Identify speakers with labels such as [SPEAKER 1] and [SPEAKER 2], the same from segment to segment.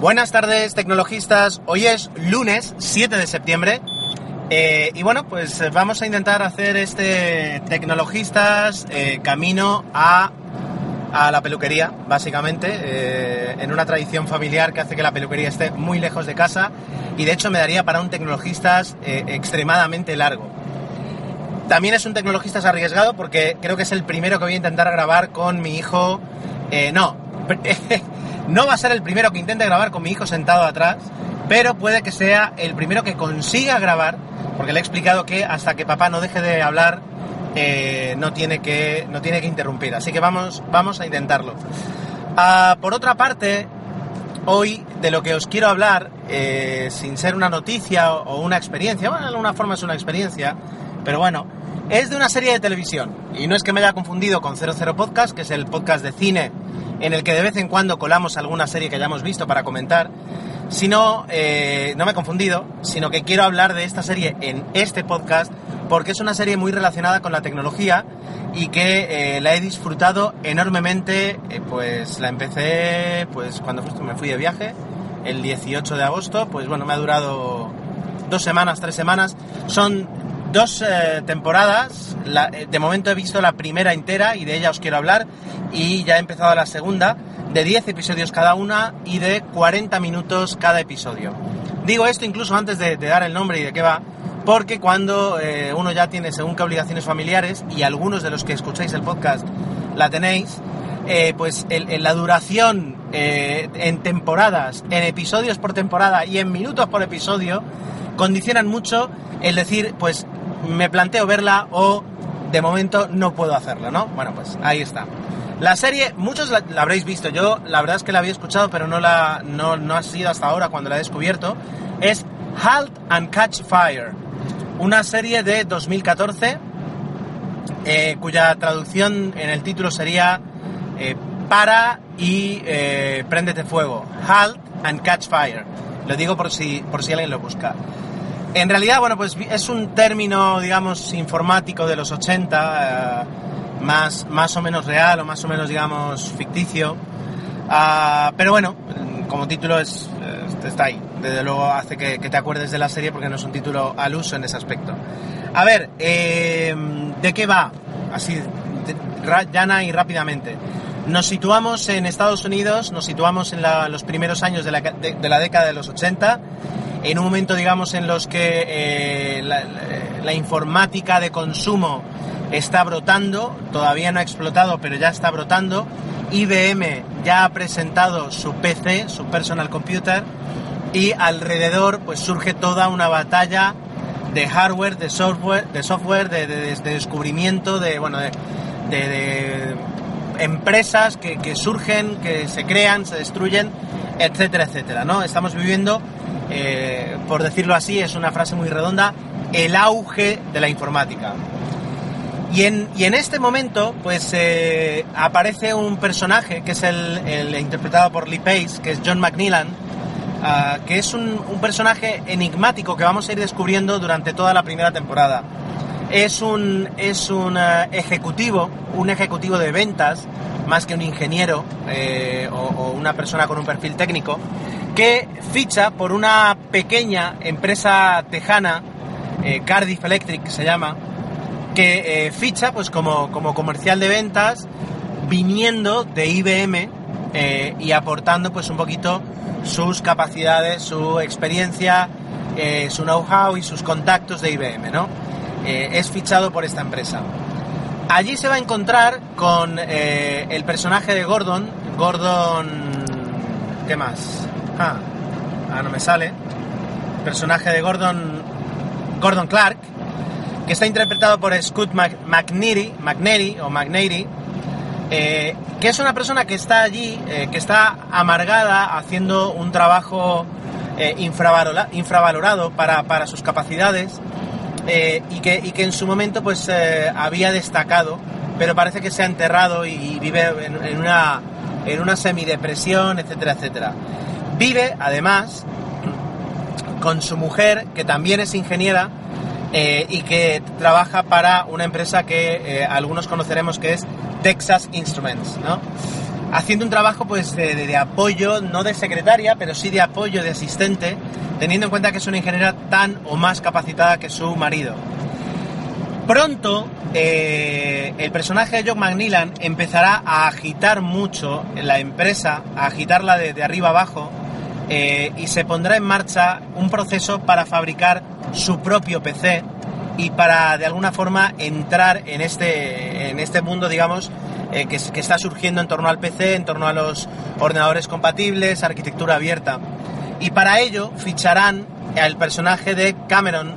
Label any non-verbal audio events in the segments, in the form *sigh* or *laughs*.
[SPEAKER 1] Buenas tardes, tecnologistas. Hoy es lunes 7 de septiembre. eh, y bueno, pues eh, vamos a intentar hacer este Tecnologistas eh, camino a, a la peluquería, básicamente, en una tradición familiar que hace que la peluquería esté muy lejos de casa y de hecho me daría para un Tecnologistas extremadamente largo. También es un Tecnologistas arriesgado porque creo que es el primero que voy a intentar grabar con mi hijo. no, *laughs* no va a ser el primero que intente grabar con mi hijo sentado atrás, pero puede que sea el primero que consiga grabar, porque le he explicado que hasta que papá no deje de hablar, eh, no, tiene que, no tiene que interrumpir. Así que vamos, vamos a intentarlo. Ah, por otra parte, hoy de lo que os quiero hablar, eh, sin ser una noticia o, una experiencia, bueno, de alguna forma es una experiencia, pero bueno, es de una serie de televisión. Y no es que me haya confundido con 00 Podcast, que es el podcast de cine en el que de vez en cuando colamos alguna serie que hayamos visto para comentar, sino, eh, no me he confundido, sino que quiero hablar de esta serie en este podcast porque es una serie muy relacionada con la tecnología y que eh, la he disfrutado enormemente, eh, pues la empecé pues cuando me fui de viaje, el 18 de agosto, pues bueno, me ha durado dos semanas, tres semanas, son dos eh, temporadas, eh, de momento he visto la primera entera y de ella os quiero hablar y ya he empezado la segunda, de 10 episodios cada una y de 40 minutos cada episodio. Digo esto incluso antes de, dar el nombre y de qué va, porque cuando eh, uno ya tiene según qué obligaciones familiares, y algunos de los que escucháis el podcast la tenéis, eh, pues el- la duración en temporadas, en episodios por temporada y en minutos por episodio, condicionan mucho el decir, pues me planteo verla o de momento no puedo hacerlo, ¿no? Bueno, pues ahí está. La serie, muchos la, habréis visto, yo la verdad es que la había escuchado, pero no, la, no, no ha sido hasta ahora cuando la he descubierto, es Halt and Catch Fire, una serie de 2014 eh, cuya traducción en el título sería eh, Para y eh, Préndete Fuego, Halt and Catch Fire. Lo digo por si, por si alguien lo busca. En realidad, bueno, pues es un término, digamos, informático de los 80, eh, más, más o menos real o más o menos, digamos, ficticio. Ah, pero bueno, como título es, eh, está ahí. Desde luego hace que, que te acuerdes de la serie porque no es un título al uso en ese aspecto. A ver, eh, ¿de qué va? Así, de- llana y rápidamente. Nos situamos en Estados Unidos, nos situamos en la- los primeros años de la, de- de la década de los 80, en un momento, digamos, en los que eh, la, informática de consumo está brotando, todavía no ha explotado, pero ya está brotando. IBM ya ha presentado su PC, su personal computer, y alrededor pues surge toda una batalla de hardware, de software, de software, de, de- de descubrimiento, de bueno, de empresas que, que surgen, que se crean, se destruyen, etcétera, etcétera, ¿no? Estamos viviendo, eh, por decirlo así, es una frase muy redonda, el auge de la informática. Y en, y en este momento, pues eh, aparece un personaje que es el, interpretado por Lee Pace, que es John McNeilan, ah, que es un, personaje enigmático que vamos a ir descubriendo durante toda la primera temporada. Es un, es un eh, ejecutivo, un ejecutivo de ventas, más que un ingeniero o una persona con un perfil técnico, que ficha por una pequeña empresa tejana, eh, Cardiff Electric se llama, que eh, ficha pues como, como comercial de ventas viniendo de IBM eh, y aportando pues un poquito sus capacidades, su experiencia, su know-how y sus contactos de IBM, ¿no? Es fichado por esta empresa. Allí se va a encontrar con el personaje de Gordon, Gordon... ¿Qué más? Ah, ah, no me sale. Personaje de Gordon, Gordon Clark, que está interpretado por Scott McNeary, o eh, que es una persona que está allí, eh, que está amargada haciendo un trabajo eh, infravalorado para, sus capacidades y, que, en su momento pues había destacado, pero parece que se ha enterrado y, vive en, una, en una semidepresión, etcétera, etcétera. Vive, además, con su mujer, que también es ingeniera, y que trabaja para una empresa que algunos conoceremos que es Texas Instruments, ¿no? Haciendo un trabajo pues de, apoyo, no de secretaria, pero sí de apoyo, de asistente, teniendo en cuenta que es una ingeniera tan o más capacitada que su marido. Pronto, eh, el personaje de John McNeilan empezará a agitar mucho la empresa, a agitarla de, arriba abajo, eh, y se pondrá en marcha un proceso para fabricar su propio PC, y para de alguna forma entrar en este, en este mundo, digamos, eh, que, está surgiendo en torno al PC, en torno a los ordenadores compatibles, arquitectura abierta. Y para ello ficharán al personaje de Cameron,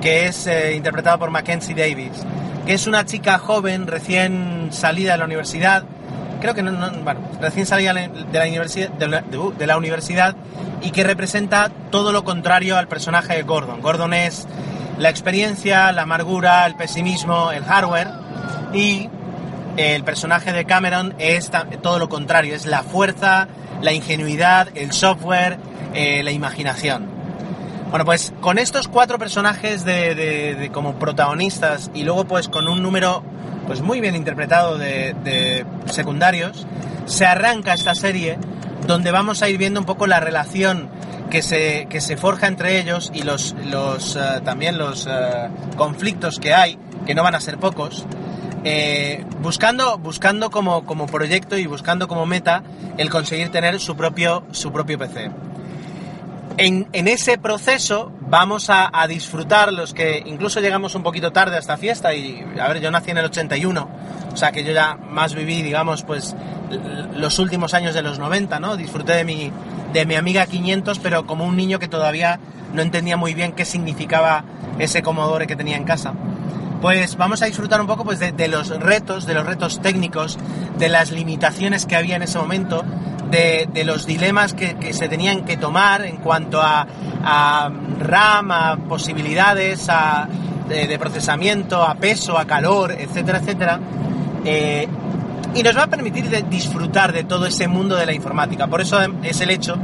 [SPEAKER 1] que es eh, interpretado por Mackenzie Davis, que es una chica joven, recién salida de la universidad, creo que no, bueno, recién salida de la, universidad, de la, de la universidad y que representa todo lo contrario al personaje de Gordon. Gordon es la experiencia, la amargura, el pesimismo, el hardware y el personaje de Cameron es todo lo contrario, es la fuerza, la ingenuidad, el software, eh, la imaginación. Bueno, pues con estos cuatro personajes de, como protagonistas y luego pues con un número pues muy bien interpretado de, secundarios, se arranca esta serie donde vamos a ir viendo un poco la relación que se, que se forja entre ellos y los, los eh, también los eh, conflictos que hay, que no van a ser pocos, eh, buscando, buscando como, como proyecto y buscando como meta el conseguir tener su propio, su propio PC. En, en ese proceso vamos a, disfrutar los que incluso llegamos un poquito tarde a esta fiesta y a ver, yo nací en el 81, o sea que yo ya más viví, digamos, pues los últimos años de los 90, ¿no? Disfruté de mi, de mi amiga 500, pero como un niño que todavía no entendía muy bien qué significaba ese Commodore que tenía en casa. Pues vamos a disfrutar un poco pues, de, los retos, de los retos técnicos, de las limitaciones que había en ese momento, de, los dilemas que, se tenían que tomar en cuanto a, RAM, a posibilidades a, de, procesamiento, a peso, a calor, etcétera, etcétera. Eh, y nos va a permitir disfrutar de todo ese mundo de la informática. Por eso es el hecho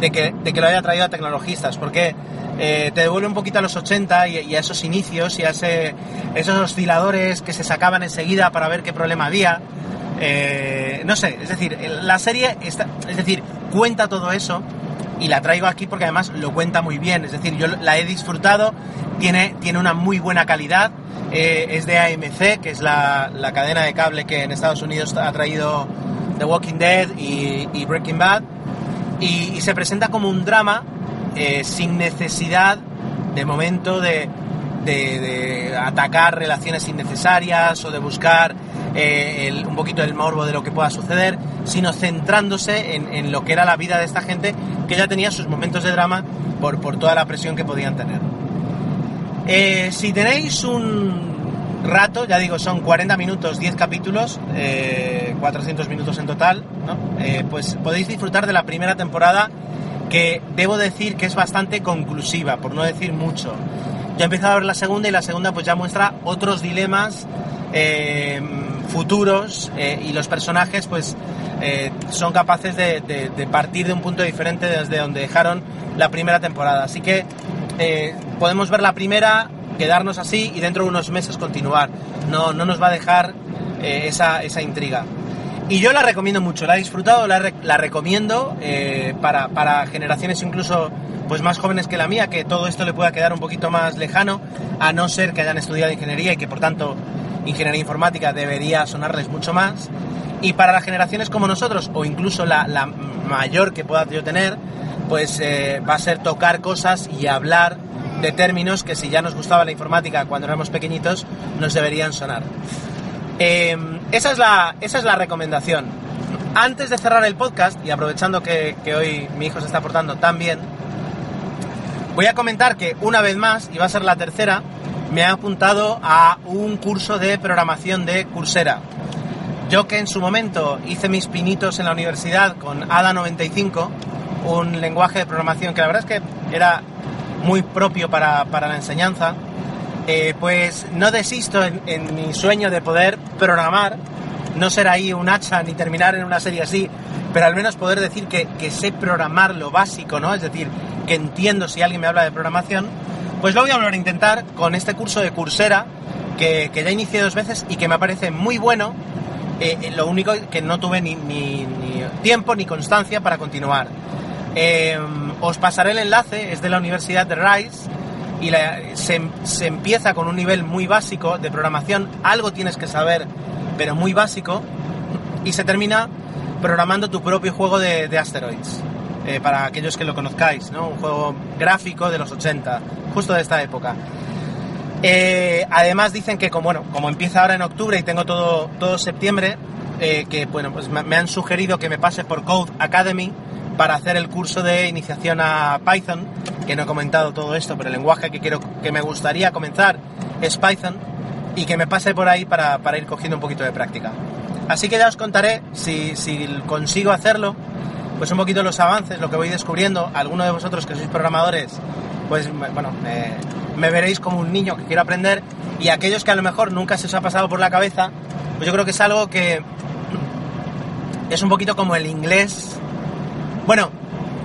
[SPEAKER 1] de que, lo haya traído a tecnologistas, porque eh, te devuelve un poquito a los 80 y, a esos inicios y a esos osciladores que se sacaban enseguida para ver qué problema había. Eh, no sé, es decir, la serie es decir, cuenta todo eso y la traigo aquí porque además lo cuenta muy bien, es decir, yo la he disfrutado, tiene, tiene una muy buena calidad, eh, es de AMC, que es la, cadena de cable que en Estados Unidos ha traído The Walking Dead y, Breaking Bad, y, se presenta como un drama eh, sin necesidad de momento de, atacar relaciones innecesarias o de buscar eh, un poquito el morbo de lo que pueda suceder, sino centrándose en, lo que era la vida de esta gente que ya tenía sus momentos de drama por, por toda la presión que podían tener. Eh, si tenéis un rato, ya digo, son 40 minutos, 10 capítulos, 400 eh, minutos en total, eh, pues podéis disfrutar de la primera temporada que debo decir que es bastante conclusiva, por no decir mucho. Ya he empezado a ver la segunda y la segunda pues ya muestra otros dilemas futuros y los personajes pues son capaces de, partir de un punto diferente desde donde dejaron la primera temporada. Así que eh, podemos ver la primera, quedarnos así y dentro de unos meses continuar. No, no nos va a dejar eh, esa, esa, intriga. Y yo la recomiendo mucho, la he disfrutado, la, la recomiendo eh, para, para, generaciones incluso pues más jóvenes que la mía, que todo esto le pueda quedar un poquito más lejano, a no ser que hayan estudiado ingeniería y que por tanto ingeniería informática debería sonarles mucho más. Y para las generaciones como nosotros, o incluso la, la mayor que pueda yo tener, pues eh, va a ser tocar cosas y hablar de términos que si ya nos gustaba la informática cuando éramos pequeñitos, nos deberían sonar. Em, esa, es la, esa es la recomendación. Antes de cerrar el podcast, y aprovechando que, hoy mi hijo se está portando tan bien, voy a comentar que una vez más, y va a ser la tercera, me ha apuntado a un curso de programación de Coursera. Yo que en su momento hice mis pinitos en la universidad con ADA 95, un lenguaje de programación que la verdad es que era muy propio para, la enseñanza, eh, pues no desisto en, mi sueño de poder programar, no ser ahí un hacha ni terminar en una serie así, pero al menos poder decir que, sé programar lo básico, ¿no? Es decir, que entiendo si alguien me habla de programación, pues lo voy a volver intentar con este curso de Coursera que, ya inicié dos veces y que me parece muy bueno. Eh, lo único que no tuve ni, tiempo ni constancia para continuar. Eh, os pasaré el enlace, es de la Universidad de Rice y se, empieza con un nivel muy básico de programación, algo tienes que saber, pero muy básico, y se termina programando tu propio juego de, asteroids. Eh, para aquellos que lo conozcáis, ¿no? Un juego gráfico de los 80, justo de esta época. Eh, además dicen que como, bueno, como empieza ahora en octubre y tengo todo, todo septiembre, eh, que bueno, pues me, han sugerido que me pase por Code Academy para hacer el curso de iniciación a Python, que no he comentado todo esto, pero el lenguaje que quiero que me gustaría comenzar es Python y que me pase por ahí para, ir cogiendo un poquito de práctica. Así que ya os contaré si, si consigo hacerlo, pues un poquito los avances, lo que voy descubriendo. Algunos de vosotros que sois programadores, pues bueno, me veréis como un niño que quiero aprender y aquellos que a lo mejor nunca se os ha pasado por la cabeza, pues yo creo que es algo que es un poquito como el inglés. Bueno,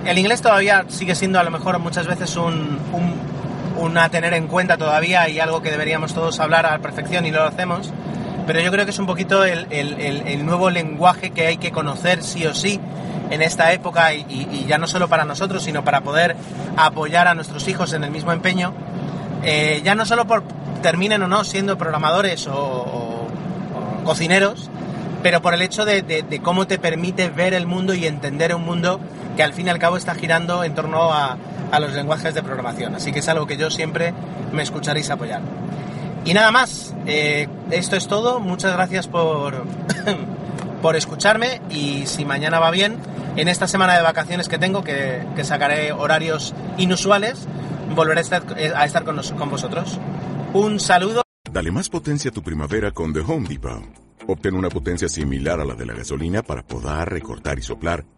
[SPEAKER 1] el inglés todavía sigue siendo a lo mejor muchas veces un, un, a tener en cuenta todavía y algo que deberíamos todos hablar a la perfección y no lo hacemos. Pero yo creo que es un poquito el, nuevo lenguaje que hay que conocer sí o sí en esta época y, y, ya no solo para nosotros, sino para poder apoyar a nuestros hijos en el mismo empeño eh, ya no solo por terminen o no siendo programadores o, cocineros, pero por el hecho de, cómo te permite ver el mundo y entender un mundo que al fin y al cabo está girando en torno a, los lenguajes de programación. Así que es algo que yo siempre me escucharéis apoyar. Y nada más, eh, esto es todo. Muchas gracias por, *coughs* por escucharme y si mañana va bien, en esta semana de vacaciones que tengo, que sacaré horarios inusuales, volveré a estar, a estar con, con vosotros. Un saludo.
[SPEAKER 2] Dale más potencia a tu primavera con The Home Depot. Obtén una potencia similar a la de la gasolina para poder recortar y soplar